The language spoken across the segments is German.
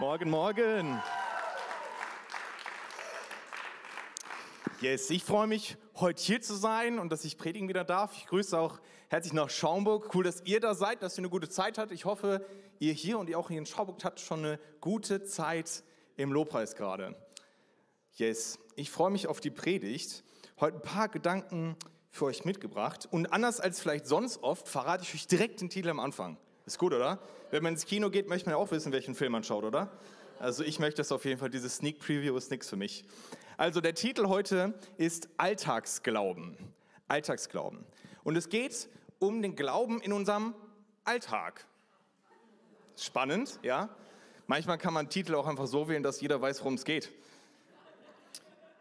Morgen, morgen. Yes, ich freue mich, heute hier zu sein und dass ich predigen wieder darf. Ich grüße auch herzlich nach Schaumburg. Cool, dass ihr da seid, dass ihr eine gute Zeit hattet. Ich hoffe, ihr hier und ihr auch hier in Schaumburg habt schon eine gute Zeit im Lobpreis gerade. Yes, ich freue mich auf die Predigt. Heute ein paar Gedanken für euch mitgebracht. Und anders als vielleicht sonst oft, verrate ich euch direkt den Titel am Anfang. Ist gut, oder? Wenn man ins Kino geht, möchte man ja auch wissen, welchen Film man schaut, oder? Also ich möchte das auf jeden Fall, dieses Sneak Preview ist nichts für mich. Also der Titel heute ist Alltagsglauben. Alltagsglauben. Und es geht um den Glauben in unserem Alltag. Spannend, ja? Manchmal kann man Titel auch einfach so wählen, dass jeder weiß, worum es geht.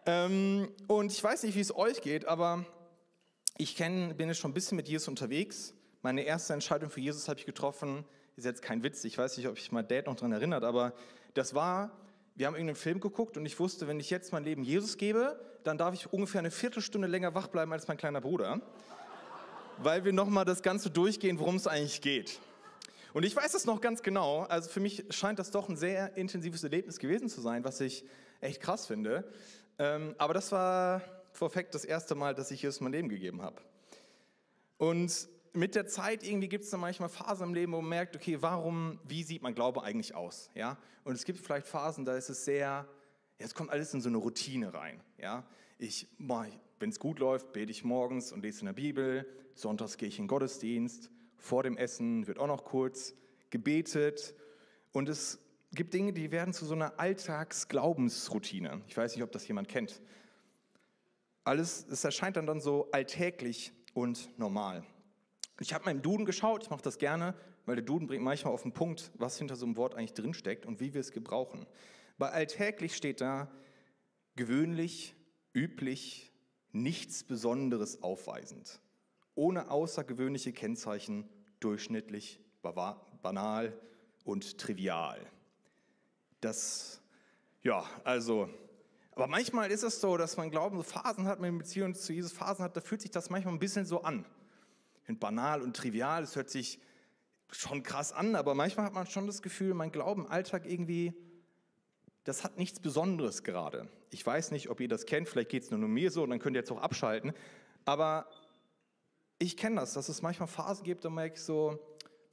Ähm, und ich weiß nicht, wie es euch geht, aber ich kenn, bin jetzt schon ein bisschen mit Jesus unterwegs meine erste Entscheidung für Jesus habe ich getroffen, ist jetzt kein Witz, ich weiß nicht, ob ich mein Dad noch daran erinnert, aber das war, wir haben irgendeinen Film geguckt und ich wusste, wenn ich jetzt mein Leben Jesus gebe, dann darf ich ungefähr eine Viertelstunde länger wach bleiben als mein kleiner Bruder, weil wir nochmal das Ganze durchgehen, worum es eigentlich geht. Und ich weiß es noch ganz genau, also für mich scheint das doch ein sehr intensives Erlebnis gewesen zu sein, was ich echt krass finde. Ähm, aber das war perfekt das erste Mal, dass ich Jesus mein Leben gegeben habe. Und mit der Zeit irgendwie gibt es dann manchmal Phasen im Leben, wo man merkt, okay, warum, wie sieht mein Glaube eigentlich aus? Ja? Und es gibt vielleicht Phasen, da ist es sehr, ja, es kommt alles in so eine Routine rein. Ja? Ich, wenn es gut läuft, bete ich morgens und lese in der Bibel, sonntags gehe ich in den Gottesdienst, vor dem Essen wird auch noch kurz gebetet und es gibt Dinge, die werden zu so einer Alltagsglaubensroutine. Ich weiß nicht, ob das jemand kennt. Alles, es erscheint dann, dann so alltäglich und normal. Ich habe mal im Duden geschaut, ich mache das gerne, weil der Duden bringt manchmal auf den Punkt, was hinter so einem Wort eigentlich drinsteckt und wie wir es gebrauchen. Bei alltäglich steht da gewöhnlich, üblich, nichts Besonderes aufweisend, ohne außergewöhnliche Kennzeichen, durchschnittlich, banal und trivial. Das, ja, also, aber manchmal ist es so, dass man Glauben so Phasen hat, man Beziehung zu Jesus Phasen hat, da fühlt sich das manchmal ein bisschen so an finde banal und trivial, es hört sich schon krass an, aber manchmal hat man schon das Gefühl, mein Glauben, Alltag irgendwie, das hat nichts Besonderes gerade. Ich weiß nicht, ob ihr das kennt, vielleicht geht es nur, nur mir so und dann könnt ihr jetzt auch abschalten, aber ich kenne das, dass es manchmal Phasen gibt, da merke ich so,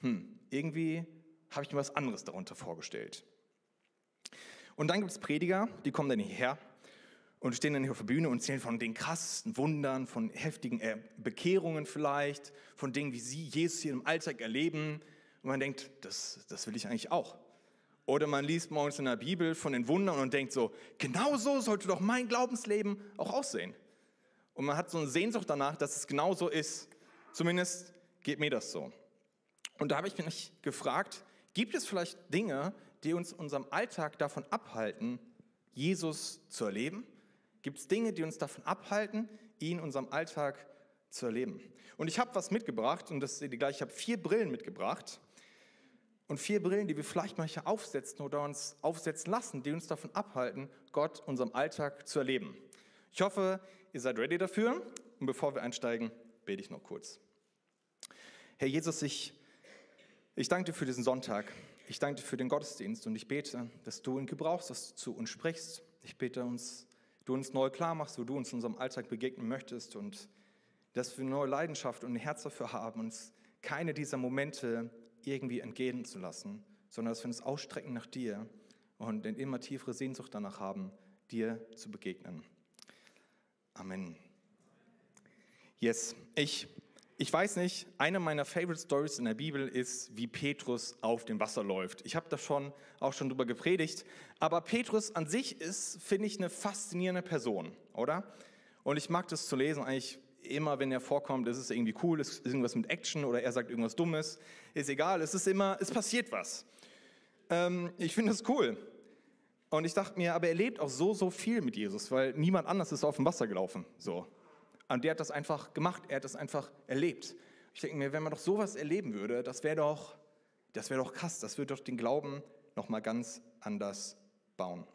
hm, irgendwie habe ich mir was anderes darunter vorgestellt. Und dann gibt es Prediger, die kommen dann hierher und stehen dann hier auf der Bühne und zählen von den krassesten Wundern, von heftigen äh, Bekehrungen vielleicht, von Dingen, wie sie Jesus hier im Alltag erleben. Und man denkt, das, das will ich eigentlich auch. Oder man liest morgens in der Bibel von den Wundern und denkt so, genau so sollte doch mein Glaubensleben auch aussehen. Und man hat so eine Sehnsucht danach, dass es genau so ist. Zumindest geht mir das so. Und da habe ich mich gefragt, gibt es vielleicht Dinge, die uns in unserem Alltag davon abhalten, Jesus zu erleben? Gibt es Dinge, die uns davon abhalten, ihn in unserem Alltag zu erleben? Und ich habe was mitgebracht, und das seht ihr gleich, ich habe vier Brillen mitgebracht. Und vier Brillen, die wir vielleicht manchmal aufsetzen oder uns aufsetzen lassen, die uns davon abhalten, Gott in unserem Alltag zu erleben. Ich hoffe, ihr seid ready dafür. Und bevor wir einsteigen, bete ich noch kurz. Herr Jesus, ich, ich danke dir für diesen Sonntag. Ich danke dir für den Gottesdienst und ich bete, dass du ihn gebrauchst, dass du zu uns sprichst. Ich bete uns du uns neu klar machst, wo du uns in unserem Alltag begegnen möchtest und dass wir neue Leidenschaft und ein Herz dafür haben, uns keine dieser Momente irgendwie entgehen zu lassen, sondern dass wir uns ausstrecken nach dir und eine immer tiefere Sehnsucht danach haben, dir zu begegnen. Amen. Yes, ich ich weiß nicht, eine meiner Favorite Stories in der Bibel ist, wie Petrus auf dem Wasser läuft. Ich habe da schon auch schon drüber gepredigt, aber Petrus an sich ist, finde ich, eine faszinierende Person, oder? Und ich mag das zu lesen eigentlich immer, wenn er vorkommt, ist es irgendwie cool, ist irgendwas mit Action oder er sagt irgendwas Dummes, ist egal, es ist immer, es passiert was. Ähm, ich finde das cool. Und ich dachte mir, aber er lebt auch so, so viel mit Jesus, weil niemand anders ist auf dem Wasser gelaufen, so. Und der hat das einfach gemacht, er hat das einfach erlebt. Ich denke mir, wenn man doch sowas erleben würde, das wäre doch, das doch krass, das würde doch den Glauben nochmal ganz anders bauen.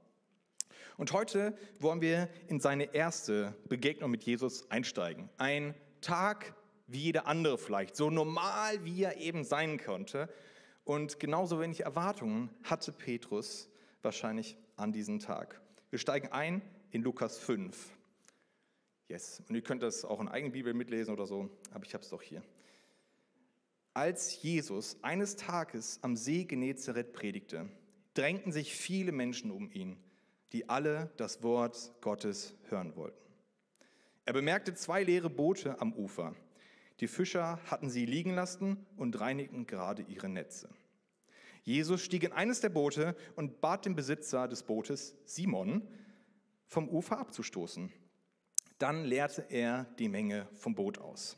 Und heute wollen wir in seine erste Begegnung mit Jesus einsteigen. Ein Tag wie jeder andere vielleicht, so normal wie er eben sein konnte. Und genauso wenig Erwartungen hatte Petrus wahrscheinlich an diesem Tag. Wir steigen ein in Lukas 5. Yes. Und ihr könnt das auch in eigenen Bibel mitlesen oder so, aber ich habe es doch hier. Als Jesus eines Tages am See Genezareth predigte, drängten sich viele Menschen um ihn, die alle das Wort Gottes hören wollten. Er bemerkte zwei leere Boote am Ufer. Die Fischer hatten sie liegen lassen und reinigten gerade ihre Netze. Jesus stieg in eines der Boote und bat den Besitzer des Bootes, Simon, vom Ufer abzustoßen. Dann leerte er die Menge vom Boot aus.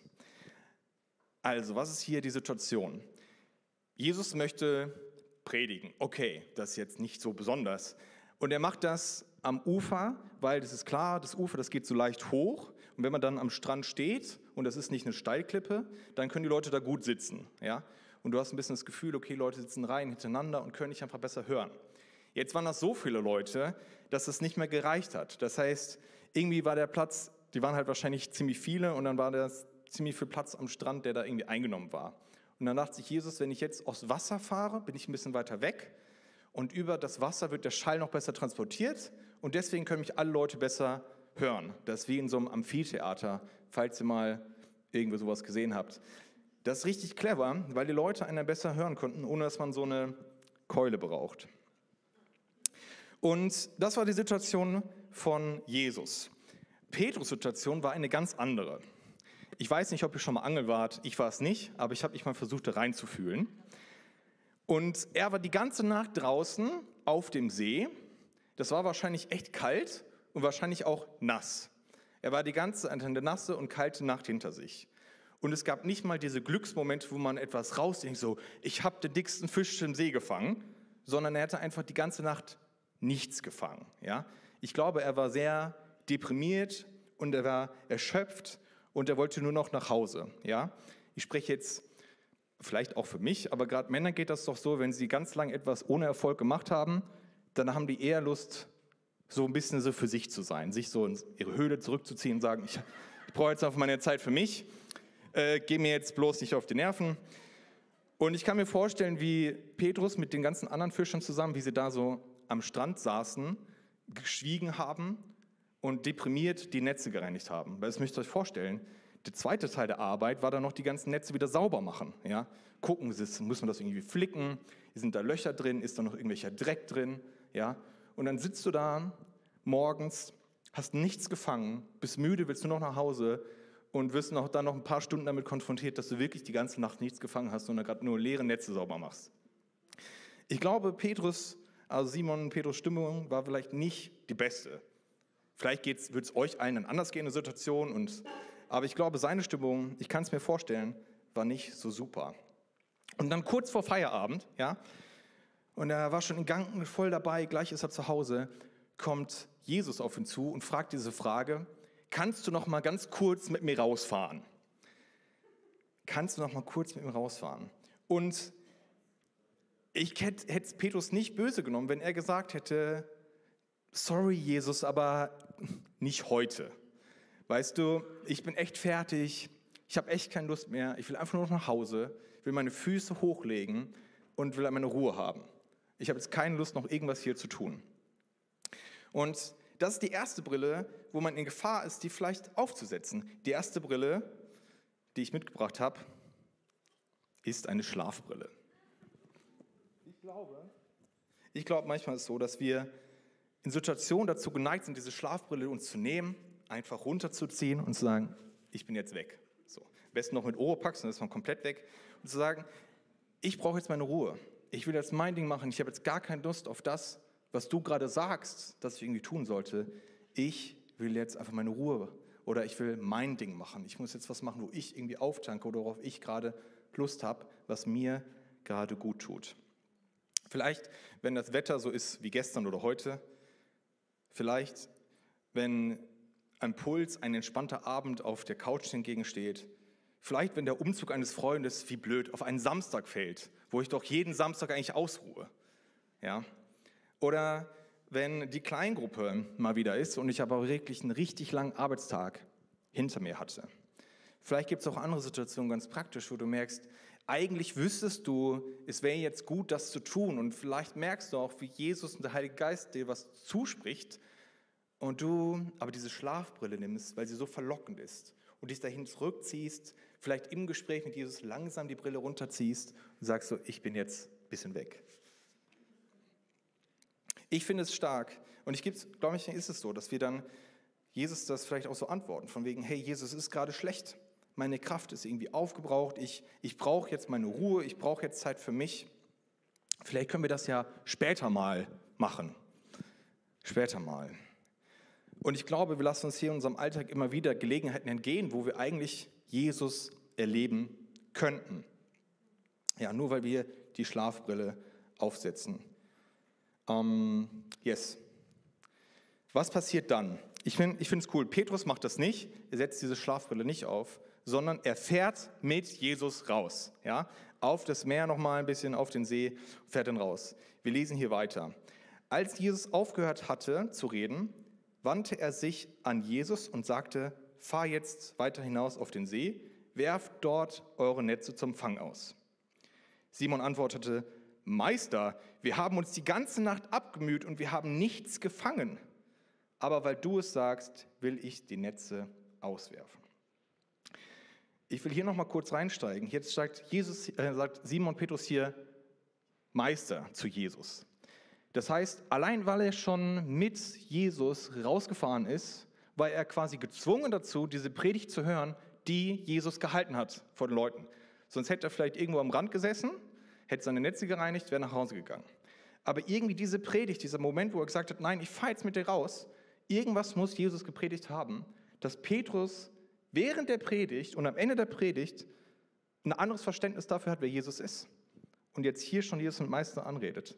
Also, was ist hier die Situation? Jesus möchte predigen. Okay, das ist jetzt nicht so besonders. Und er macht das am Ufer, weil das ist klar, das Ufer, das geht so leicht hoch. Und wenn man dann am Strand steht und das ist nicht eine Steilklippe, dann können die Leute da gut sitzen. Ja? Und du hast ein bisschen das Gefühl, okay, Leute sitzen rein hintereinander und können dich einfach besser hören. Jetzt waren das so viele Leute, dass es nicht mehr gereicht hat. Das heißt, irgendwie war der Platz, die waren halt wahrscheinlich ziemlich viele und dann war das ziemlich viel Platz am Strand, der da irgendwie eingenommen war. Und dann dachte sich Jesus, wenn ich jetzt aufs Wasser fahre, bin ich ein bisschen weiter weg und über das Wasser wird der Schall noch besser transportiert und deswegen können mich alle Leute besser hören. Das ist wie in so einem Amphitheater, falls ihr mal irgendwo sowas gesehen habt. Das ist richtig clever, weil die Leute einen besser hören konnten, ohne dass man so eine Keule braucht. Und das war die Situation von Jesus. Petrus Situation war eine ganz andere. Ich weiß nicht, ob ihr schon mal Angel wart, ich war es nicht, aber ich habe mich mal versucht, da reinzufühlen. Und er war die ganze Nacht draußen auf dem See. Das war wahrscheinlich echt kalt und wahrscheinlich auch nass. Er war die ganze eine nasse und kalte Nacht hinter sich. Und es gab nicht mal diese Glücksmomente, wo man etwas rausdenkt, so, ich habe den dicksten Fisch im See gefangen, sondern er hatte einfach die ganze Nacht nichts gefangen. Ja? Ich glaube, er war sehr deprimiert und er war erschöpft und er wollte nur noch nach Hause. Ja? Ich spreche jetzt vielleicht auch für mich, aber gerade Männer geht das doch so, wenn sie ganz lang etwas ohne Erfolg gemacht haben, dann haben die eher Lust, so ein bisschen so für sich zu sein, sich so in ihre Höhle zurückzuziehen und sagen, ich, ich brauche jetzt einfach meine Zeit für mich, äh, geh mir jetzt bloß nicht auf die Nerven. Und ich kann mir vorstellen, wie Petrus mit den ganzen anderen Fischern zusammen, wie sie da so am Strand saßen, geschwiegen haben und deprimiert die Netze gereinigt haben. Weil das müsst ihr euch vorstellen, der zweite Teil der Arbeit war dann noch die ganzen Netze wieder sauber machen. Ja? Gucken, muss man das irgendwie flicken? Sind da Löcher drin? Ist da noch irgendwelcher Dreck drin? Ja? Und dann sitzt du da morgens, hast nichts gefangen, bist müde, willst nur noch nach Hause und wirst noch, dann noch ein paar Stunden damit konfrontiert, dass du wirklich die ganze Nacht nichts gefangen hast, sondern gerade nur leere Netze sauber machst. Ich glaube, Petrus, also Simon und Petrus Stimmung war vielleicht nicht die beste. Vielleicht wird es euch allen anders gehen in der Situation, und, aber ich glaube, seine Stimmung, ich kann es mir vorstellen, war nicht so super. Und dann kurz vor Feierabend, ja, und er war schon in Gang voll dabei, gleich ist er zu Hause, kommt Jesus auf ihn zu und fragt diese Frage, kannst du noch mal ganz kurz mit mir rausfahren? Kannst du noch mal kurz mit mir rausfahren? Und ich hätte es Petrus nicht böse genommen, wenn er gesagt hätte, sorry Jesus, aber nicht heute. Weißt du, ich bin echt fertig, ich habe echt keine Lust mehr, ich will einfach nur noch nach Hause, will meine Füße hochlegen und will meine Ruhe haben. Ich habe jetzt keine Lust, noch irgendwas hier zu tun. Und das ist die erste Brille, wo man in Gefahr ist, die vielleicht aufzusetzen. Die erste Brille, die ich mitgebracht habe, ist eine Schlafbrille. Ich glaube, ich glaube manchmal ist es so, dass wir in Situationen dazu geneigt sind, diese Schlafbrille uns zu nehmen, einfach runterzuziehen und zu sagen, ich bin jetzt weg. So. Am besten noch mit Oropax, dann ist man komplett weg. Und zu sagen, ich brauche jetzt meine Ruhe. Ich will jetzt mein Ding machen. Ich habe jetzt gar keine Lust auf das, was du gerade sagst, dass ich irgendwie tun sollte. Ich will jetzt einfach meine Ruhe oder ich will mein Ding machen. Ich muss jetzt was machen, wo ich irgendwie auftanke oder worauf ich gerade Lust habe, was mir gerade gut tut. Vielleicht, wenn das Wetter so ist wie gestern oder heute, Vielleicht, wenn ein Puls, ein entspannter Abend auf der Couch entgegensteht. Vielleicht, wenn der Umzug eines Freundes, wie blöd, auf einen Samstag fällt, wo ich doch jeden Samstag eigentlich ausruhe. Ja? Oder wenn die Kleingruppe mal wieder ist und ich aber wirklich einen richtig langen Arbeitstag hinter mir hatte. Vielleicht gibt es auch andere Situationen ganz praktisch, wo du merkst, eigentlich wüsstest du, es wäre jetzt gut, das zu tun. Und vielleicht merkst du auch, wie Jesus und der Heilige Geist dir was zuspricht. Und du aber diese Schlafbrille nimmst, weil sie so verlockend ist. Und dich dahin zurückziehst, vielleicht im Gespräch mit Jesus langsam die Brille runterziehst und sagst so, ich bin jetzt ein bisschen weg. Ich finde es stark. Und ich glaube ich, ist es so, dass wir dann Jesus das vielleicht auch so antworten, von wegen, hey, Jesus ist gerade schlecht meine Kraft ist irgendwie aufgebraucht, ich, ich brauche jetzt meine Ruhe, ich brauche jetzt Zeit für mich. Vielleicht können wir das ja später mal machen. Später mal. Und ich glaube, wir lassen uns hier in unserem Alltag immer wieder Gelegenheiten entgehen, wo wir eigentlich Jesus erleben könnten. Ja, nur weil wir die Schlafbrille aufsetzen. Ähm, yes. Was passiert dann? Ich finde es cool. Petrus macht das nicht. Er setzt diese Schlafbrille nicht auf, sondern er fährt mit Jesus raus. Ja? Auf das Meer nochmal ein bisschen, auf den See, fährt dann raus. Wir lesen hier weiter. Als Jesus aufgehört hatte zu reden, wandte er sich an Jesus und sagte, fahr jetzt weiter hinaus auf den See, werft dort eure Netze zum Fang aus. Simon antwortete, Meister, wir haben uns die ganze Nacht abgemüht und wir haben nichts gefangen. Aber weil du es sagst, will ich die Netze auswerfen. Ich will hier noch mal kurz reinsteigen. Jetzt sagt, Jesus, äh, sagt Simon Petrus hier Meister zu Jesus. Das heißt, allein weil er schon mit Jesus rausgefahren ist, war er quasi gezwungen dazu, diese Predigt zu hören, die Jesus gehalten hat vor den Leuten. Sonst hätte er vielleicht irgendwo am Rand gesessen, hätte seine Netze gereinigt, wäre nach Hause gegangen. Aber irgendwie diese Predigt, dieser Moment, wo er gesagt hat, nein, ich fahre jetzt mit dir raus, irgendwas muss Jesus gepredigt haben, dass Petrus während der Predigt und am Ende der Predigt ein anderes Verständnis dafür hat, wer Jesus ist. Und jetzt hier schon Jesus mit Meister anredet.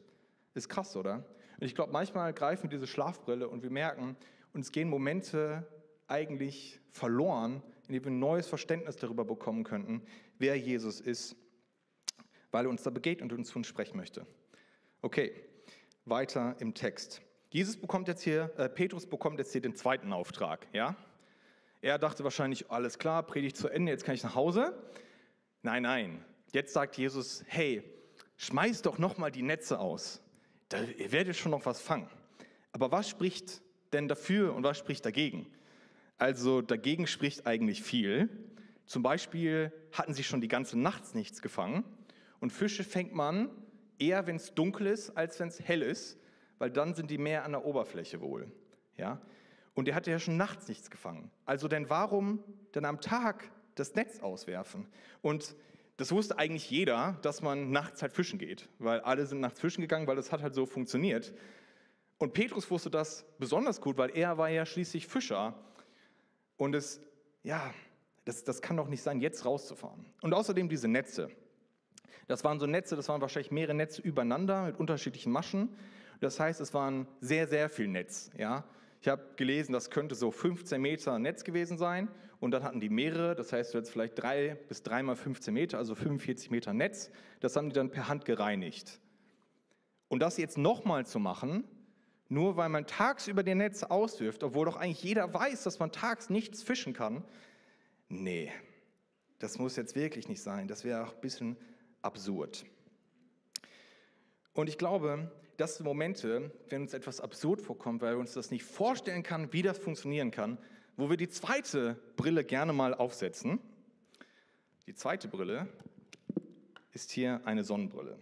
Ist krass, oder? Und ich glaube, manchmal greifen wir diese Schlafbrille und wir merken, uns gehen Momente eigentlich verloren, in denen wir ein neues Verständnis darüber bekommen könnten, wer Jesus ist, weil er uns da begegnet und uns zu uns sprechen möchte. Okay, weiter im Text. Jesus bekommt jetzt hier, äh, Petrus bekommt jetzt hier den zweiten Auftrag, ja? Er dachte wahrscheinlich, alles klar, Predigt zu Ende, jetzt kann ich nach Hause. Nein, nein. Jetzt sagt Jesus, hey, schmeiß doch noch mal die Netze aus. Da, ihr werdet schon noch was fangen. Aber was spricht denn dafür und was spricht dagegen? Also dagegen spricht eigentlich viel. Zum Beispiel hatten sie schon die ganze Nacht nichts gefangen. Und Fische fängt man eher, wenn es dunkel ist, als wenn es hell ist, weil dann sind die mehr an der Oberfläche wohl. Ja? Und er hatte ja schon nachts nichts gefangen. Also denn warum dann am Tag das Netz auswerfen? Und das wusste eigentlich jeder, dass man nachts halt fischen geht, weil alle sind nachts fischen gegangen, weil das hat halt so funktioniert. Und Petrus wusste das besonders gut, weil er war ja schließlich Fischer. Und es, ja, das, das kann doch nicht sein, jetzt rauszufahren. Und außerdem diese Netze. Das waren so Netze, das waren wahrscheinlich mehrere Netze übereinander mit unterschiedlichen Maschen. Das heißt, es waren sehr, sehr viel Netz. Ja? Ich habe gelesen, das könnte so 15 Meter Netz gewesen sein und dann hatten die mehrere, das heißt jetzt vielleicht drei bis dreimal 15 Meter, also 45 Meter Netz. Das haben die dann per Hand gereinigt. Und das jetzt nochmal zu machen, nur weil man tagsüber die Netze auswirft, obwohl doch eigentlich jeder weiß, dass man tags nichts fischen kann, nee, das muss jetzt wirklich nicht sein. Das wäre auch ein bisschen absurd. Und ich glaube, das sind Momente, wenn uns etwas absurd vorkommt, weil wir uns das nicht vorstellen kann, wie das funktionieren kann, wo wir die zweite Brille gerne mal aufsetzen. Die zweite Brille ist hier eine Sonnenbrille.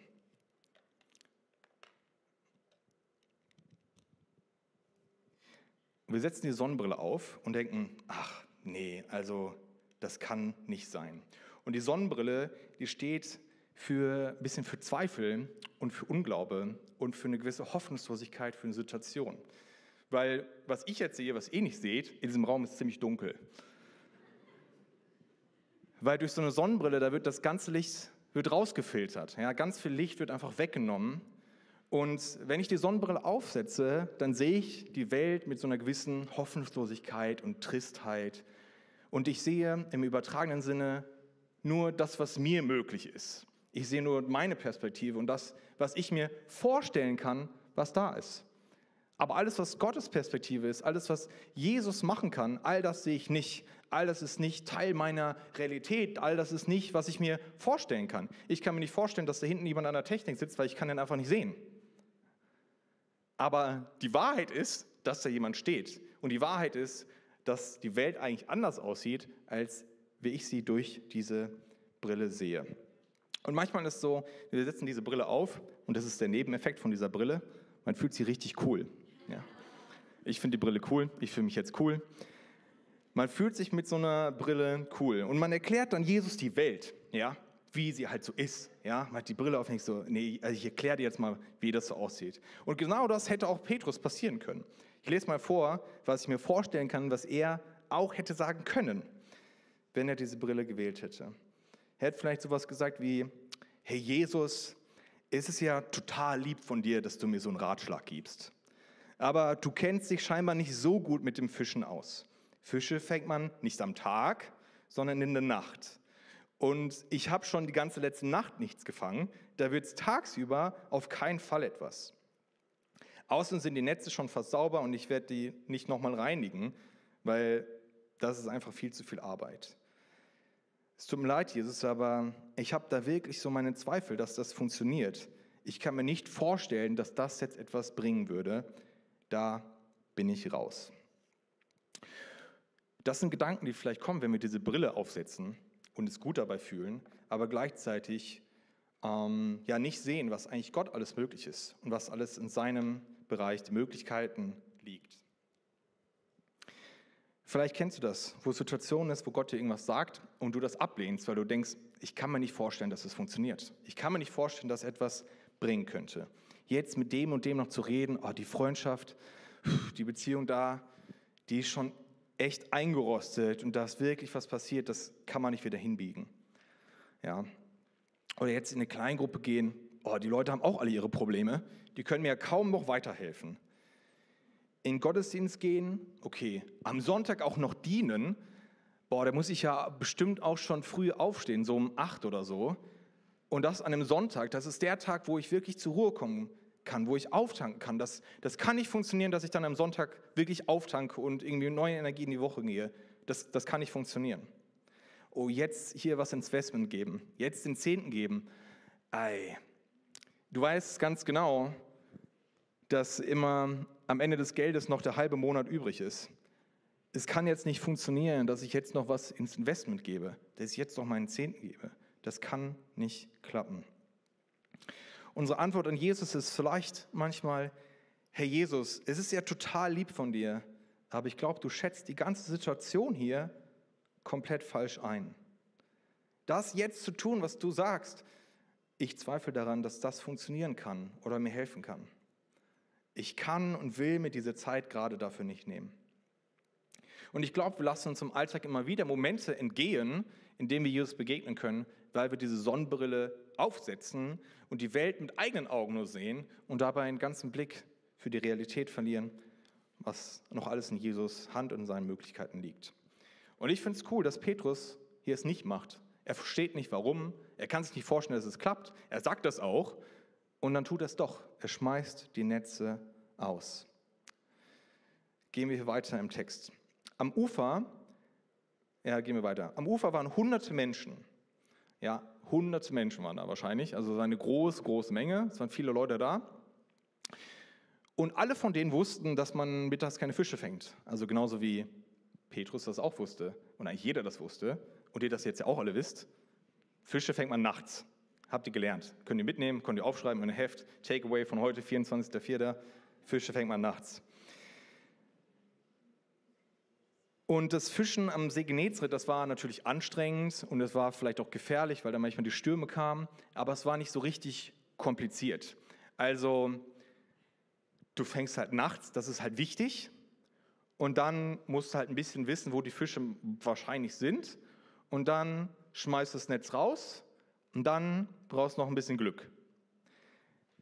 Wir setzen die Sonnenbrille auf und denken, ach nee, also das kann nicht sein. Und die Sonnenbrille, die steht für ein bisschen für Zweifel und für Unglaube und für eine gewisse Hoffnungslosigkeit für eine Situation. Weil was ich jetzt sehe, was ihr nicht seht, in diesem Raum ist ziemlich dunkel. Weil durch so eine Sonnenbrille, da wird das ganze Licht wird rausgefiltert. Ja, ganz viel Licht wird einfach weggenommen. Und wenn ich die Sonnenbrille aufsetze, dann sehe ich die Welt mit so einer gewissen Hoffnungslosigkeit und Tristheit. Und ich sehe im übertragenen Sinne nur das, was mir möglich ist. Ich sehe nur meine Perspektive und das, was ich mir vorstellen kann, was da ist. Aber alles, was Gottes Perspektive ist, alles, was Jesus machen kann, all das sehe ich nicht. all das ist nicht Teil meiner Realität, all das ist nicht, was ich mir vorstellen kann. Ich kann mir nicht vorstellen, dass da hinten jemand an der Technik sitzt, weil ich kann den einfach nicht sehen. Aber die Wahrheit ist, dass da jemand steht. Und die Wahrheit ist, dass die Welt eigentlich anders aussieht, als wie ich sie durch diese Brille sehe. Und manchmal ist es so, wir setzen diese Brille auf und das ist der Nebeneffekt von dieser Brille. Man fühlt sie richtig cool. Ja. Ich finde die Brille cool, ich fühle mich jetzt cool. Man fühlt sich mit so einer Brille cool und man erklärt dann Jesus die Welt, ja, wie sie halt so ist. Ja, man hat die Brille auf und ich so, nee, also ich erkläre dir jetzt mal, wie das so aussieht. Und genau das hätte auch Petrus passieren können. Ich lese mal vor, was ich mir vorstellen kann, was er auch hätte sagen können, wenn er diese Brille gewählt hätte. Er hätte vielleicht sowas gesagt wie, hey Jesus, es ist ja total lieb von dir, dass du mir so einen Ratschlag gibst. Aber du kennst dich scheinbar nicht so gut mit dem Fischen aus. Fische fängt man nicht am Tag, sondern in der Nacht. Und ich habe schon die ganze letzte Nacht nichts gefangen. Da wird es tagsüber auf keinen Fall etwas. Außerdem sind die Netze schon fast sauber und ich werde die nicht nochmal reinigen, weil das ist einfach viel zu viel Arbeit. Es tut mir leid, Jesus, aber ich habe da wirklich so meine Zweifel, dass das funktioniert. Ich kann mir nicht vorstellen, dass das jetzt etwas bringen würde. Da bin ich raus. Das sind Gedanken, die vielleicht kommen, wenn wir diese Brille aufsetzen und es gut dabei fühlen, aber gleichzeitig ähm, ja nicht sehen, was eigentlich Gott alles möglich ist und was alles in seinem Bereich die Möglichkeiten liegt. Vielleicht kennst du das, wo Situationen ist, wo Gott dir irgendwas sagt und du das ablehnst, weil du denkst, ich kann mir nicht vorstellen, dass es funktioniert. Ich kann mir nicht vorstellen, dass etwas bringen könnte. Jetzt mit dem und dem noch zu reden, oh, die Freundschaft, die Beziehung da, die ist schon echt eingerostet und da ist wirklich was passiert, das kann man nicht wieder hinbiegen. Ja. Oder jetzt in eine Kleingruppe gehen, oh, die Leute haben auch alle ihre Probleme, die können mir ja kaum noch weiterhelfen in Gottesdienst gehen, okay, am Sonntag auch noch dienen, boah, da muss ich ja bestimmt auch schon früh aufstehen, so um acht oder so. Und das an einem Sonntag, das ist der Tag, wo ich wirklich zur Ruhe kommen kann, wo ich auftanken kann. Das, das kann nicht funktionieren, dass ich dann am Sonntag wirklich auftanke und irgendwie neue Energie in die Woche gehe. Das, das kann nicht funktionieren. Oh, jetzt hier was ins Investment geben, jetzt den Zehnten geben. Ei, du weißt ganz genau, dass immer am Ende des Geldes noch der halbe Monat übrig ist. Es kann jetzt nicht funktionieren, dass ich jetzt noch was ins Investment gebe, dass ich jetzt noch meinen Zehnten gebe. Das kann nicht klappen. Unsere Antwort an Jesus ist vielleicht manchmal, Herr Jesus, es ist ja total lieb von dir, aber ich glaube, du schätzt die ganze Situation hier komplett falsch ein. Das jetzt zu tun, was du sagst, ich zweifle daran, dass das funktionieren kann oder mir helfen kann. Ich kann und will mir diese Zeit gerade dafür nicht nehmen. Und ich glaube, wir lassen uns im Alltag immer wieder Momente entgehen, in denen wir Jesus begegnen können, weil wir diese Sonnenbrille aufsetzen und die Welt mit eigenen Augen nur sehen und dabei einen ganzen Blick für die Realität verlieren, was noch alles in Jesus Hand und seinen Möglichkeiten liegt. Und ich finde es cool, dass Petrus hier es nicht macht. Er versteht nicht warum, er kann sich nicht vorstellen, dass es klappt, er sagt das auch, und dann tut er es doch. Er schmeißt die Netze aus. Gehen wir weiter im Text. Am Ufer, ja, gehen wir weiter. Am Ufer waren hunderte Menschen. Ja, hunderte Menschen waren da wahrscheinlich. Also eine große, große Menge. Es waren viele Leute da. Und alle von denen wussten, dass man mittags keine Fische fängt. Also genauso wie Petrus das auch wusste und eigentlich jeder das wusste und ihr das jetzt ja auch alle wisst. Fische fängt man nachts. Habt ihr gelernt. Könnt ihr mitnehmen, könnt ihr aufschreiben in ein Heft. Takeaway von heute, 24.04. Fische fängt man nachts. Und das Fischen am See Genezareth, das war natürlich anstrengend und es war vielleicht auch gefährlich, weil da manchmal die Stürme kamen, aber es war nicht so richtig kompliziert. Also du fängst halt nachts, das ist halt wichtig und dann musst du halt ein bisschen wissen, wo die Fische wahrscheinlich sind und dann schmeißt du das Netz raus und dann brauchst du noch ein bisschen Glück.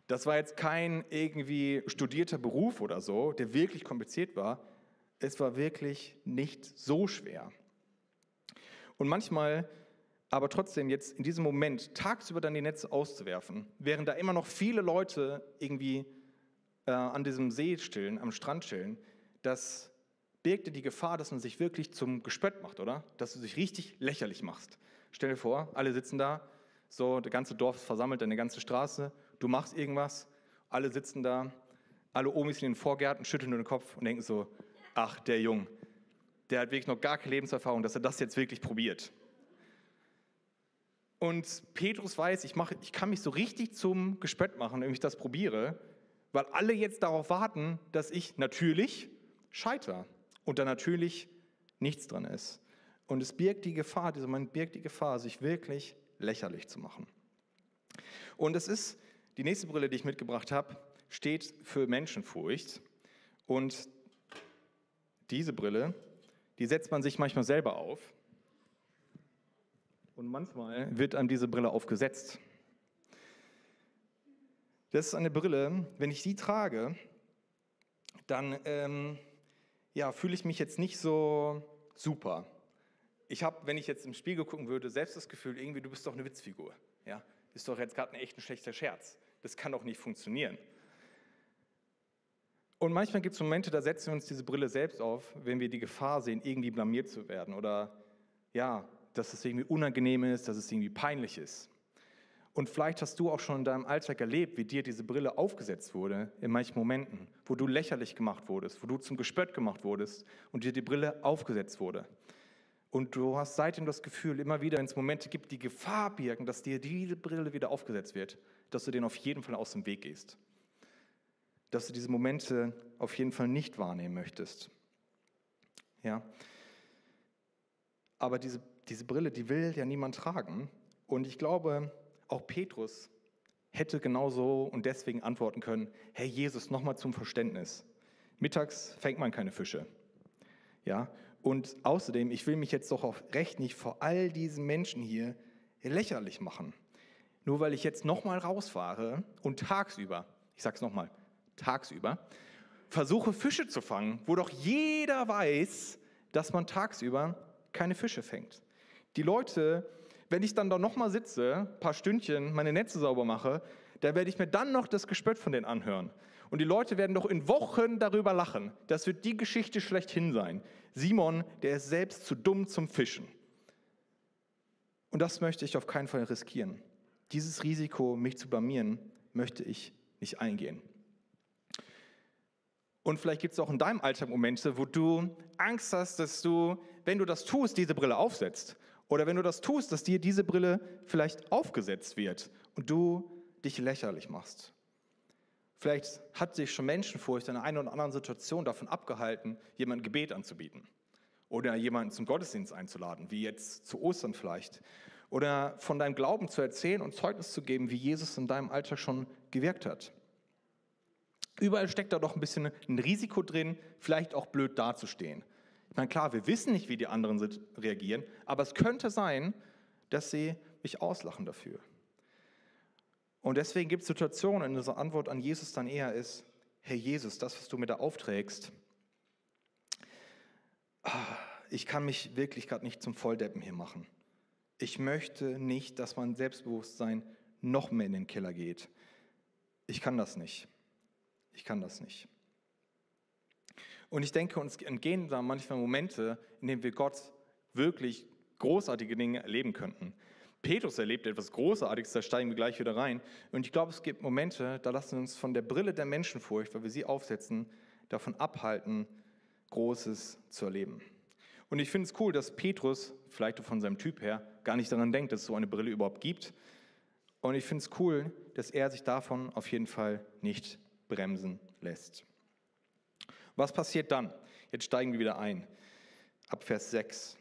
Das war jetzt kein irgendwie studierter Beruf oder so, der wirklich kompliziert war. Es war wirklich nicht so schwer. Und manchmal aber trotzdem jetzt in diesem Moment tagsüber dann die Netze auszuwerfen, während da immer noch viele Leute irgendwie äh, an diesem See chillen, am Strand chillen, das birgt die Gefahr, dass man sich wirklich zum Gespött macht, oder? Dass du dich richtig lächerlich machst. Stell dir vor, alle sitzen da, so, der ganze Dorf ist versammelt, eine ganze Straße, du machst irgendwas, alle sitzen da, alle Omis in den Vorgärten schütteln nur den Kopf und denken so, ach, der Jung, der hat wirklich noch gar keine Lebenserfahrung, dass er das jetzt wirklich probiert. Und Petrus weiß, ich, mache, ich kann mich so richtig zum Gespött machen, wenn ich das probiere, weil alle jetzt darauf warten, dass ich natürlich scheitere und da natürlich nichts dran ist. Und es birgt die Gefahr, dieser Mann birgt die Gefahr, sich wirklich lächerlich zu machen. Und es ist, die nächste Brille, die ich mitgebracht habe, steht für Menschenfurcht. Und diese Brille, die setzt man sich manchmal selber auf. Und manchmal wird einem diese Brille aufgesetzt. Das ist eine Brille, wenn ich die trage, dann ähm, ja, fühle ich mich jetzt nicht so super. Ich habe, wenn ich jetzt im Spiegel gucken würde, selbst das Gefühl, irgendwie, du bist doch eine Witzfigur. Ja? Ist doch jetzt gerade ein echt ein schlechter Scherz. Das kann doch nicht funktionieren. Und manchmal gibt es Momente, da setzen wir uns diese Brille selbst auf, wenn wir die Gefahr sehen, irgendwie blamiert zu werden oder ja, dass es irgendwie unangenehm ist, dass es irgendwie peinlich ist. Und vielleicht hast du auch schon in deinem Alltag erlebt, wie dir diese Brille aufgesetzt wurde in manchen Momenten, wo du lächerlich gemacht wurdest, wo du zum Gespött gemacht wurdest und dir die Brille aufgesetzt wurde. Und du hast seitdem das Gefühl, immer wieder, wenn es Momente gibt, die Gefahr birgen, dass dir diese Brille wieder aufgesetzt wird, dass du den auf jeden Fall aus dem Weg gehst. Dass du diese Momente auf jeden Fall nicht wahrnehmen möchtest. Ja. Aber diese diese Brille, die will ja niemand tragen. Und ich glaube, auch Petrus hätte genauso und deswegen antworten können, Herr Jesus, nochmal zum Verständnis. Mittags fängt man keine Fische. Ja, und außerdem, ich will mich jetzt doch auch recht nicht vor all diesen Menschen hier lächerlich machen. Nur weil ich jetzt nochmal rausfahre und tagsüber, ich sag's nochmal, tagsüber, versuche Fische zu fangen, wo doch jeder weiß, dass man tagsüber keine Fische fängt. Die Leute, wenn ich dann da nochmal sitze, ein paar Stündchen meine Netze sauber mache, da werde ich mir dann noch das Gespött von denen anhören. Und die Leute werden doch in Wochen darüber lachen. Das wird die Geschichte schlechthin sein. Simon, der ist selbst zu dumm zum Fischen. Und das möchte ich auf keinen Fall riskieren. Dieses Risiko, mich zu blamieren, möchte ich nicht eingehen. Und vielleicht gibt es auch in deinem Alltag Momente, wo du Angst hast, dass du, wenn du das tust, diese Brille aufsetzt. Oder wenn du das tust, dass dir diese Brille vielleicht aufgesetzt wird und du dich lächerlich machst. Vielleicht hat sich schon Menschenfurcht in einer oder anderen Situation davon abgehalten, jemandem Gebet anzubieten. Oder jemanden zum Gottesdienst einzuladen, wie jetzt zu Ostern vielleicht. Oder von deinem Glauben zu erzählen und Zeugnis zu geben, wie Jesus in deinem Alltag schon gewirkt hat. Überall steckt da doch ein bisschen ein Risiko drin, vielleicht auch blöd dazustehen. Ich meine, klar, wir wissen nicht, wie die anderen reagieren, aber es könnte sein, dass sie mich auslachen dafür. Und deswegen gibt es Situationen, in denen unsere Antwort an Jesus dann eher ist, Herr Jesus, das, was du mir da aufträgst, ah, ich kann mich wirklich gerade nicht zum Volldeppen hier machen. Ich möchte nicht, dass mein Selbstbewusstsein noch mehr in den Keller geht. Ich kann das nicht. Ich kann das nicht. Und ich denke, uns entgehen da manchmal Momente, in denen wir Gott wirklich großartige Dinge erleben könnten. Petrus erlebt etwas Großartiges, da steigen wir gleich wieder rein. Und ich glaube, es gibt Momente, da lassen wir uns von der Brille der Menschenfurcht, weil wir sie aufsetzen, davon abhalten, Großes zu erleben. Und ich finde es cool, dass Petrus, vielleicht von seinem Typ her, gar nicht daran denkt, dass es so eine Brille überhaupt gibt. Und ich finde es cool, dass er sich davon auf jeden Fall nicht bremsen lässt. Was passiert dann? Jetzt steigen wir wieder ein. Ab Vers 6.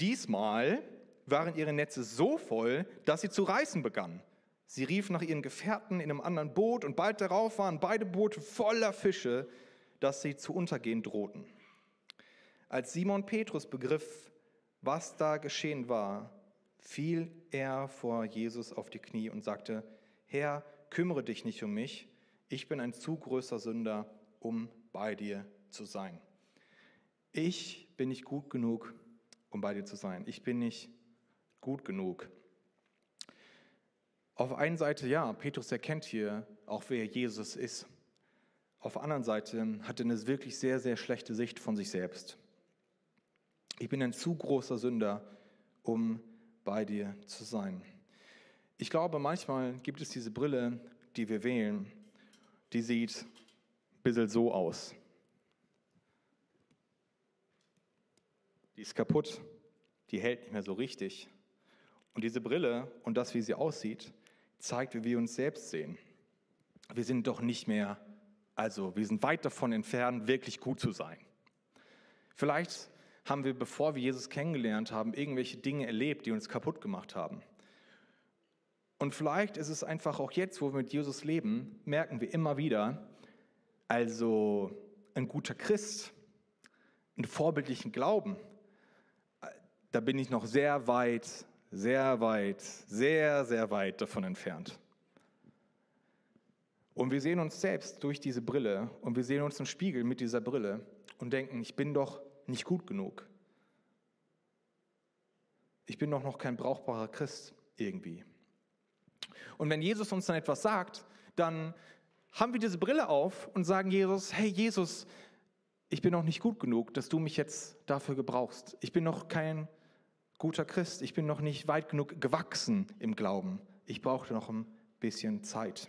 Diesmal waren ihre Netze so voll, dass sie zu reißen begannen. Sie riefen nach ihren Gefährten in einem anderen Boot und bald darauf waren beide Boote voller Fische, dass sie zu untergehen drohten. Als Simon Petrus begriff, was da geschehen war, fiel er vor Jesus auf die Knie und sagte, Herr, kümmere dich nicht um mich, ich bin ein zu größer Sünder, um bei dir zu sein. Ich bin nicht gut genug, um bei dir zu sein. Ich bin nicht gut genug. Auf einer Seite, ja, Petrus erkennt hier auch, wer Jesus ist. auf der anderen Seite hat er eine wirklich sehr, sehr schlechte Sicht von sich selbst. Ich bin ein zu großer Sünder, um bei dir zu sein. Ich glaube, manchmal gibt es diese Brille, die wir wählen, die sieht ein bisschen so aus. Die ist kaputt, die hält nicht mehr so richtig. Und diese Brille und das, wie sie aussieht, zeigt, wie wir uns selbst sehen. Wir sind doch nicht mehr, also wir sind weit davon entfernt, wirklich gut zu sein. Vielleicht haben wir, bevor wir Jesus kennengelernt haben, irgendwelche Dinge erlebt, die uns kaputt gemacht haben. Und vielleicht ist es einfach auch jetzt, wo wir mit Jesus leben, merken wir immer wieder, also ein guter Christ, einen vorbildlichen Glauben, da bin ich noch sehr weit, sehr weit, sehr, sehr weit davon entfernt. Und wir sehen uns selbst durch diese Brille und wir sehen uns im Spiegel mit dieser Brille und denken, ich bin doch nicht gut genug. Ich bin doch noch kein brauchbarer Christ irgendwie. Und wenn Jesus uns dann etwas sagt, dann haben wir diese Brille auf und sagen Jesus, hey Jesus, ich bin noch nicht gut genug, dass du mich jetzt dafür gebrauchst. Ich bin noch kein guter Christ, ich bin noch nicht weit genug gewachsen im Glauben. Ich brauche noch ein bisschen Zeit.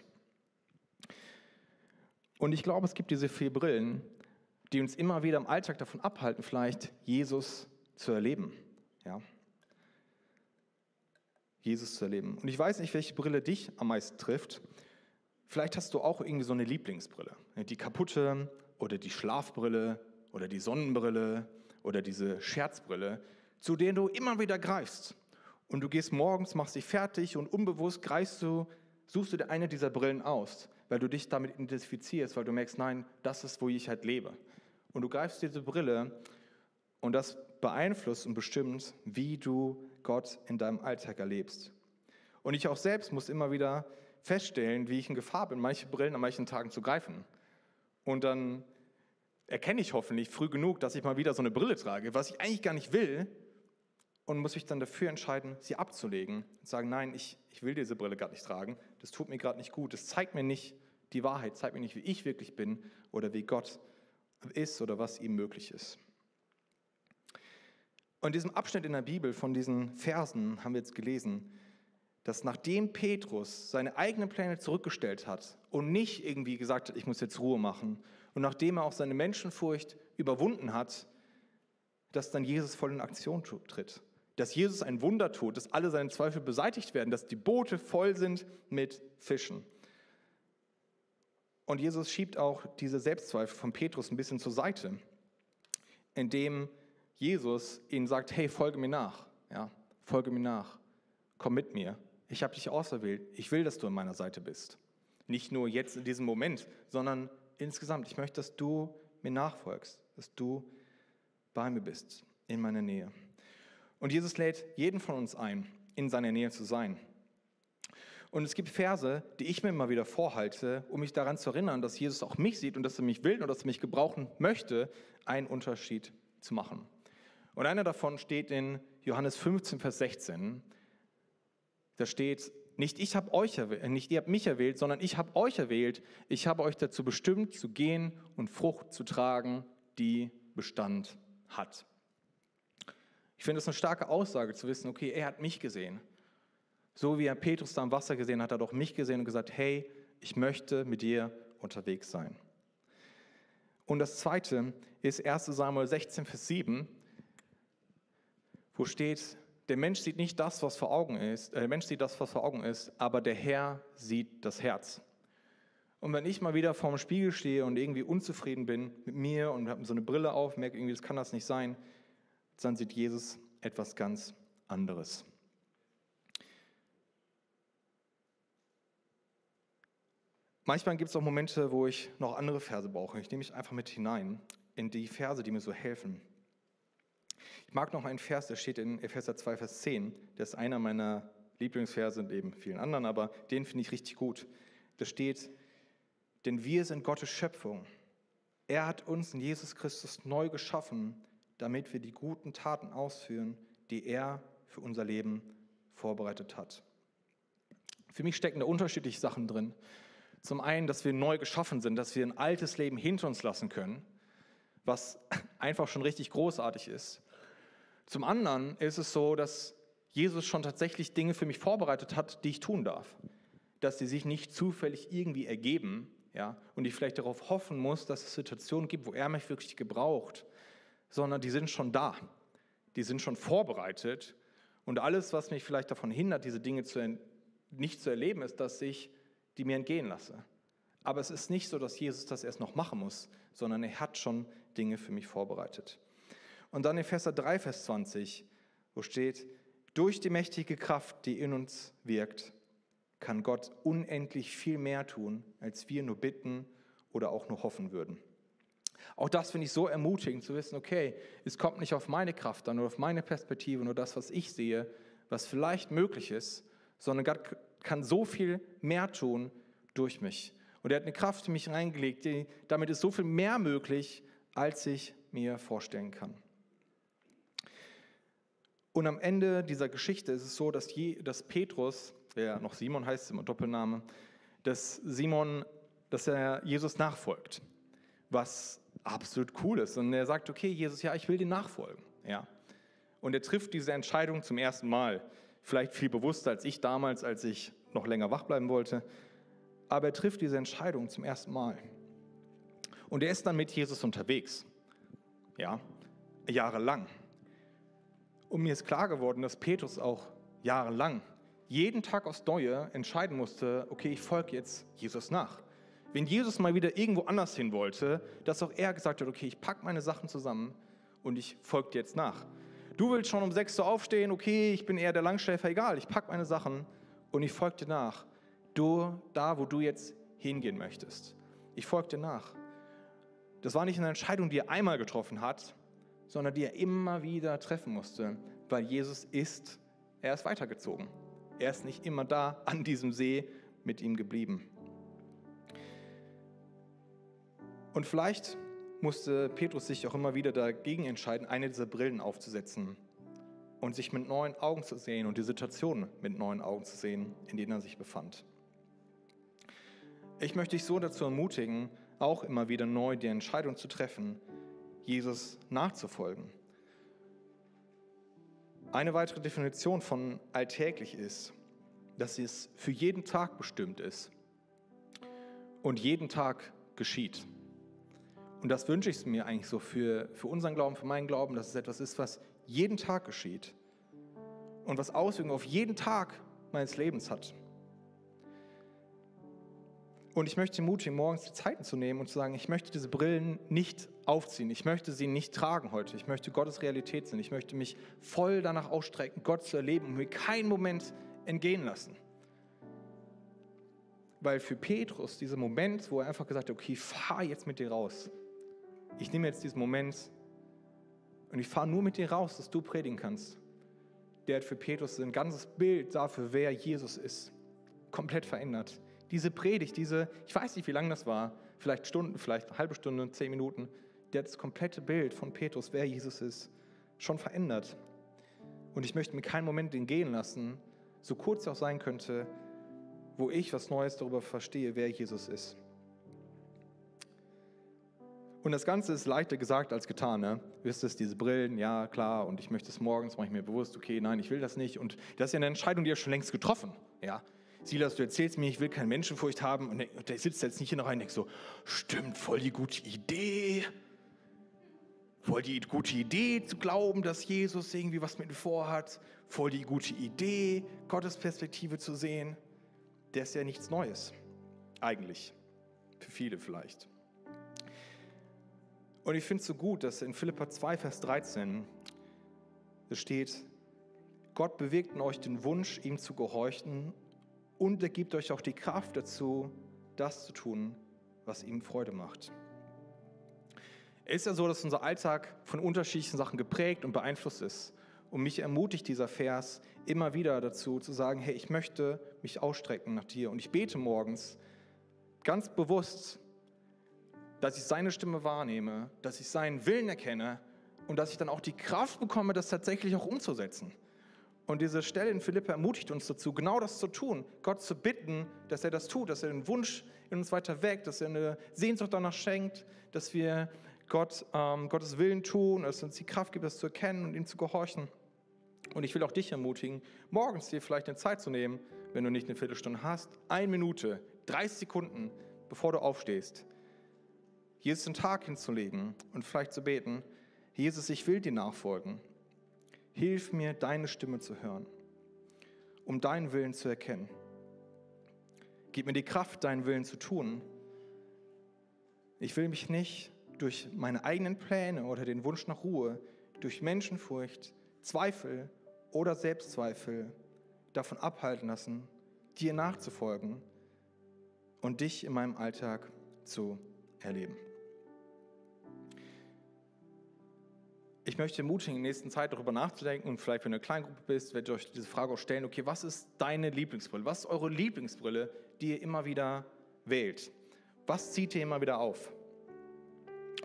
Und ich glaube, es gibt diese vier Brillen, die uns immer wieder im Alltag davon abhalten, vielleicht Jesus zu erleben. Ja? Jesus zu erleben. Und ich weiß nicht, welche Brille dich am meisten trifft. Vielleicht hast du auch irgendwie so eine Lieblingsbrille. Die kaputte oder die Schlafbrille oder die Sonnenbrille oder diese Scherzbrille, zu der du immer wieder greifst. Und du gehst morgens, machst dich fertig und unbewusst greifst du, suchst du dir eine dieser Brillen aus, weil du dich damit identifizierst, weil du merkst, nein, das ist, wo ich halt lebe. Und du greifst diese Brille und das beeinflusst und bestimmt, wie du Gott in deinem Alltag erlebst. Und ich auch selbst muss immer wieder feststellen, wie ich in Gefahr bin, manche Brillen an manchen Tagen zu greifen. Und dann erkenne ich hoffentlich früh genug, dass ich mal wieder so eine Brille trage, was ich eigentlich gar nicht will, und muss mich dann dafür entscheiden, sie abzulegen und sagen, nein, ich, ich will diese Brille gerade nicht tragen, das tut mir gerade nicht gut, das zeigt mir nicht die Wahrheit, zeigt mir nicht, wie ich wirklich bin oder wie Gott ist oder was ihm möglich ist. Und in diesem Abschnitt in der Bibel von diesen Versen haben wir jetzt gelesen, dass nachdem Petrus seine eigenen Pläne zurückgestellt hat und nicht irgendwie gesagt hat, ich muss jetzt Ruhe machen, und nachdem er auch seine Menschenfurcht überwunden hat, dass dann Jesus voll in Aktion tritt. Dass Jesus ein Wunder tut, dass alle seine Zweifel beseitigt werden, dass die Boote voll sind mit Fischen. Und Jesus schiebt auch diese Selbstzweifel von Petrus ein bisschen zur Seite, indem Jesus ihnen sagt, hey, folge mir nach, ja, folge mir nach, komm mit mir, ich habe dich auserwählt, ich will, dass du an meiner Seite bist. Nicht nur jetzt in diesem Moment, sondern insgesamt, ich möchte, dass du mir nachfolgst, dass du bei mir bist, in meiner Nähe. Und Jesus lädt jeden von uns ein, in seiner Nähe zu sein. Und es gibt Verse, die ich mir immer wieder vorhalte, um mich daran zu erinnern, dass Jesus auch mich sieht und dass er mich will und dass er mich gebrauchen möchte, einen Unterschied zu machen. Und einer davon steht in Johannes 15, Vers 16. Da steht, nicht ich habe euch erwählt, nicht ihr habt mich erwählt, sondern ich habe euch erwählt. Ich habe euch dazu bestimmt, zu gehen und Frucht zu tragen, die Bestand hat. Ich finde es eine starke Aussage zu wissen, okay, er hat mich gesehen. So wie er Petrus da am Wasser gesehen hat, hat er auch mich gesehen und gesagt, hey, ich möchte mit dir unterwegs sein. Und das zweite ist 1 Samuel 16, Vers 7, wo steht, der Mensch sieht nicht das, was vor Augen ist, äh, der Mensch sieht das, was vor Augen ist, aber der Herr sieht das Herz. Und wenn ich mal wieder vorm Spiegel stehe und irgendwie unzufrieden bin mit mir und habe so eine Brille auf, merke irgendwie, das kann das nicht sein, dann sieht Jesus etwas ganz anderes. Manchmal gibt es auch Momente, wo ich noch andere Verse brauche. Ich nehme mich einfach mit hinein in die Verse, die mir so helfen. Ich mag noch einen Vers, der steht in Epheser 2, Vers 10. Der ist einer meiner Lieblingsverse neben vielen anderen, aber den finde ich richtig gut. Da steht, denn wir sind Gottes Schöpfung. Er hat uns in Jesus Christus neu geschaffen, damit wir die guten Taten ausführen, die er für unser Leben vorbereitet hat. Für mich stecken da unterschiedliche Sachen drin. Zum einen, dass wir neu geschaffen sind, dass wir ein altes Leben hinter uns lassen können, was einfach schon richtig großartig ist. Zum anderen ist es so, dass Jesus schon tatsächlich Dinge für mich vorbereitet hat, die ich tun darf. Dass sie sich nicht zufällig irgendwie ergeben ja, und ich vielleicht darauf hoffen muss, dass es Situationen gibt, wo er mich wirklich gebraucht, sondern die sind schon da. Die sind schon vorbereitet. Und alles, was mich vielleicht davon hindert, diese Dinge zu, nicht zu erleben, ist, dass ich die mir entgehen lasse. Aber es ist nicht so, dass Jesus das erst noch machen muss, sondern er hat schon Dinge für mich vorbereitet. Und dann in Vers 3, Vers 20, wo steht, durch die mächtige Kraft, die in uns wirkt, kann Gott unendlich viel mehr tun, als wir nur bitten oder auch nur hoffen würden. Auch das finde ich so ermutigend zu wissen, okay, es kommt nicht auf meine Kraft an oder auf meine Perspektive, nur das, was ich sehe, was vielleicht möglich ist, sondern Gott kann so viel mehr tun durch mich. Und er hat eine Kraft in mich reingelegt, die, damit ist so viel mehr möglich, als ich mir vorstellen kann. Und am Ende dieser Geschichte ist es so, dass, je, dass Petrus, der noch Simon heißt, immer Doppelname, dass Simon, dass er Jesus nachfolgt, was absolut cool ist. Und er sagt, okay, Jesus, ja, ich will dir nachfolgen. Ja. Und er trifft diese Entscheidung zum ersten Mal vielleicht viel bewusster als ich damals, als ich noch länger wach bleiben wollte. Aber er trifft diese Entscheidung zum ersten Mal. Und er ist dann mit Jesus unterwegs. Ja, jahrelang. Und mir ist klar geworden, dass Petrus auch jahrelang jeden Tag aufs Neue entscheiden musste, okay, ich folge jetzt Jesus nach. Wenn Jesus mal wieder irgendwo anders hin wollte, dass auch er gesagt hat, okay, ich packe meine Sachen zusammen und ich folge dir jetzt nach. Du willst schon um 6 Uhr aufstehen, okay, ich bin eher der Langschläfer, egal, ich packe meine Sachen und ich folge dir nach. Du, da, wo du jetzt hingehen möchtest. Ich folge dir nach. Das war nicht eine Entscheidung, die er einmal getroffen hat, sondern die er immer wieder treffen musste, weil Jesus ist, er ist weitergezogen. Er ist nicht immer da an diesem See mit ihm geblieben. Und vielleicht musste Petrus sich auch immer wieder dagegen entscheiden, eine dieser Brillen aufzusetzen und sich mit neuen Augen zu sehen und die Situation mit neuen Augen zu sehen, in denen er sich befand. Ich möchte dich so dazu ermutigen, auch immer wieder neu die Entscheidung zu treffen, Jesus nachzufolgen. Eine weitere Definition von alltäglich ist, dass es für jeden Tag bestimmt ist und jeden Tag geschieht. Und das wünsche ich mir eigentlich so für, für unseren Glauben, für meinen Glauben, dass es etwas ist, was jeden Tag geschieht und was Auswirkungen auf jeden Tag meines Lebens hat. Und ich möchte ermutigen, morgens die Zeiten zu nehmen und zu sagen, ich möchte diese Brillen nicht aufziehen, ich möchte sie nicht tragen heute, ich möchte Gottes Realität sein, ich möchte mich voll danach ausstrecken, Gott zu erleben und mir keinen Moment entgehen lassen. Weil für Petrus dieser Moment, wo er einfach gesagt hat, okay, fahr jetzt mit dir raus, ich nehme jetzt diesen Moment und ich fahre nur mit dir raus, dass du predigen kannst. Der hat für Petrus ein ganzes Bild dafür, wer Jesus ist, komplett verändert. Diese Predigt, diese, ich weiß nicht, wie lange das war, vielleicht Stunden, vielleicht eine halbe Stunde, zehn Minuten, der hat das komplette Bild von Petrus, wer Jesus ist, schon verändert. Und ich möchte mir keinen Moment den gehen lassen, so kurz auch sein könnte, wo ich was Neues darüber verstehe, wer Jesus ist. Und das Ganze ist leichter gesagt als getan. Ne? Wisst es, diese Brillen, ja klar, und ich möchte es morgens, mache ich mir bewusst, okay, nein, ich will das nicht. Und das ist ja eine Entscheidung, die er schon längst getroffen. Ja? Silas, du erzählst mir, ich will keine Menschenfurcht haben. Und der sitzt jetzt nicht hier noch rein und denkt so, stimmt, voll die gute Idee. Voll die gute Idee zu glauben, dass Jesus irgendwie was mit mir vorhat. Voll die gute Idee, Gottes Perspektive zu sehen. Der ist ja nichts Neues. Eigentlich. Für viele vielleicht. Und ich finde es so gut, dass in Philippa 2, Vers 13 es steht, Gott bewirkt in euch den Wunsch, ihm zu gehorchen und er gibt euch auch die Kraft dazu, das zu tun, was ihm Freude macht. Es ist ja so, dass unser Alltag von unterschiedlichen Sachen geprägt und beeinflusst ist. Und mich ermutigt dieser Vers immer wieder dazu, zu sagen, hey, ich möchte mich ausstrecken nach dir. Und ich bete morgens ganz bewusst dass ich seine Stimme wahrnehme, dass ich seinen Willen erkenne und dass ich dann auch die Kraft bekomme, das tatsächlich auch umzusetzen. Und diese Stelle in Philippa ermutigt uns dazu, genau das zu tun, Gott zu bitten, dass er das tut, dass er den Wunsch in uns weiter weckt, dass er eine Sehnsucht danach schenkt, dass wir Gott, ähm, Gottes Willen tun, dass uns die Kraft gibt, das zu erkennen und ihm zu gehorchen. Und ich will auch dich ermutigen, morgens dir vielleicht eine Zeit zu nehmen, wenn du nicht eine Viertelstunde hast, eine Minute, 30 Sekunden, bevor du aufstehst, Jesus den Tag hinzulegen und vielleicht zu beten, Jesus, ich will dir nachfolgen. Hilf mir, deine Stimme zu hören, um deinen Willen zu erkennen. Gib mir die Kraft, deinen Willen zu tun. Ich will mich nicht durch meine eigenen Pläne oder den Wunsch nach Ruhe, durch Menschenfurcht, Zweifel oder Selbstzweifel davon abhalten lassen, dir nachzufolgen und dich in meinem Alltag zu erleben. Ich möchte ermutigen, in der nächsten Zeit darüber nachzudenken und vielleicht, wenn du eine Kleingruppe bist, werdet ihr euch diese Frage auch stellen, okay, was ist deine Lieblingsbrille? Was ist eure Lieblingsbrille, die ihr immer wieder wählt? Was zieht ihr immer wieder auf?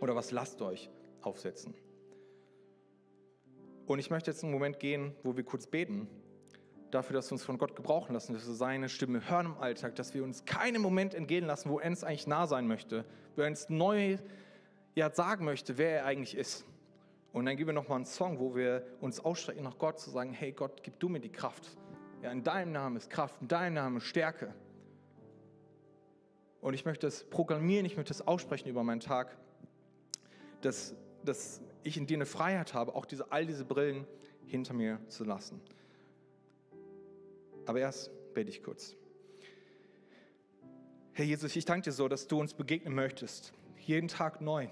Oder was lasst euch aufsetzen? Und ich möchte jetzt einen Moment gehen, wo wir kurz beten, dafür, dass wir uns von Gott gebrauchen lassen, dass wir seine Stimme hören im Alltag, dass wir uns keinen Moment entgehen lassen, wo er uns eigentlich nah sein möchte, wo er uns neu ja, sagen möchte, wer er eigentlich ist. Und dann geben wir nochmal einen Song, wo wir uns ausstrecken nach Gott, zu sagen, hey Gott, gib du mir die Kraft. Ja, in deinem Namen ist Kraft, in deinem Namen ist Stärke. Und ich möchte es programmieren, ich möchte es aussprechen über meinen Tag, dass, dass ich in dir eine Freiheit habe, auch diese, all diese Brillen hinter mir zu lassen. Aber erst bete ich kurz. Herr Jesus, ich danke dir so, dass du uns begegnen möchtest, jeden Tag neu.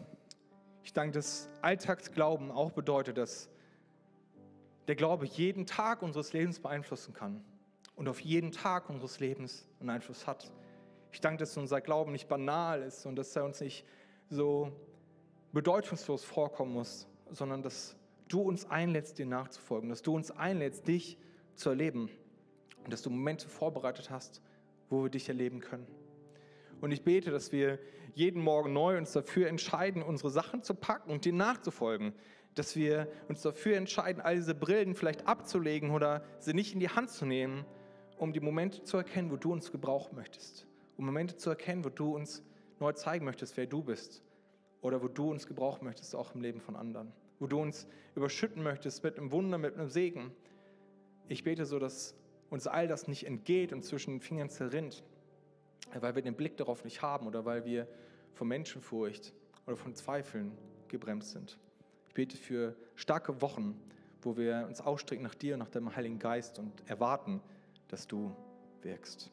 Ich danke, dass Alltagsglauben auch bedeutet, dass der Glaube jeden Tag unseres Lebens beeinflussen kann und auf jeden Tag unseres Lebens einen Einfluss hat. Ich danke, dass unser Glauben nicht banal ist und dass er uns nicht so bedeutungslos vorkommen muss, sondern dass du uns einlädst, dir nachzufolgen, dass du uns einlädst, dich zu erleben und dass du Momente vorbereitet hast, wo wir dich erleben können. Und ich bete, dass wir jeden Morgen neu uns dafür entscheiden, unsere Sachen zu packen und dir nachzufolgen. Dass wir uns dafür entscheiden, all diese Brillen vielleicht abzulegen oder sie nicht in die Hand zu nehmen, um die Momente zu erkennen, wo du uns gebrauchen möchtest. Um Momente zu erkennen, wo du uns neu zeigen möchtest, wer du bist. Oder wo du uns gebrauchen möchtest, auch im Leben von anderen. Wo du uns überschütten möchtest mit einem Wunder, mit einem Segen. Ich bete so, dass uns all das nicht entgeht und zwischen den Fingern zerrinnt, weil wir den Blick darauf nicht haben oder weil wir von Menschenfurcht oder von Zweifeln gebremst sind. Ich bete für starke Wochen, wo wir uns ausstrecken nach dir und nach deinem Heiligen Geist und erwarten, dass du wirkst.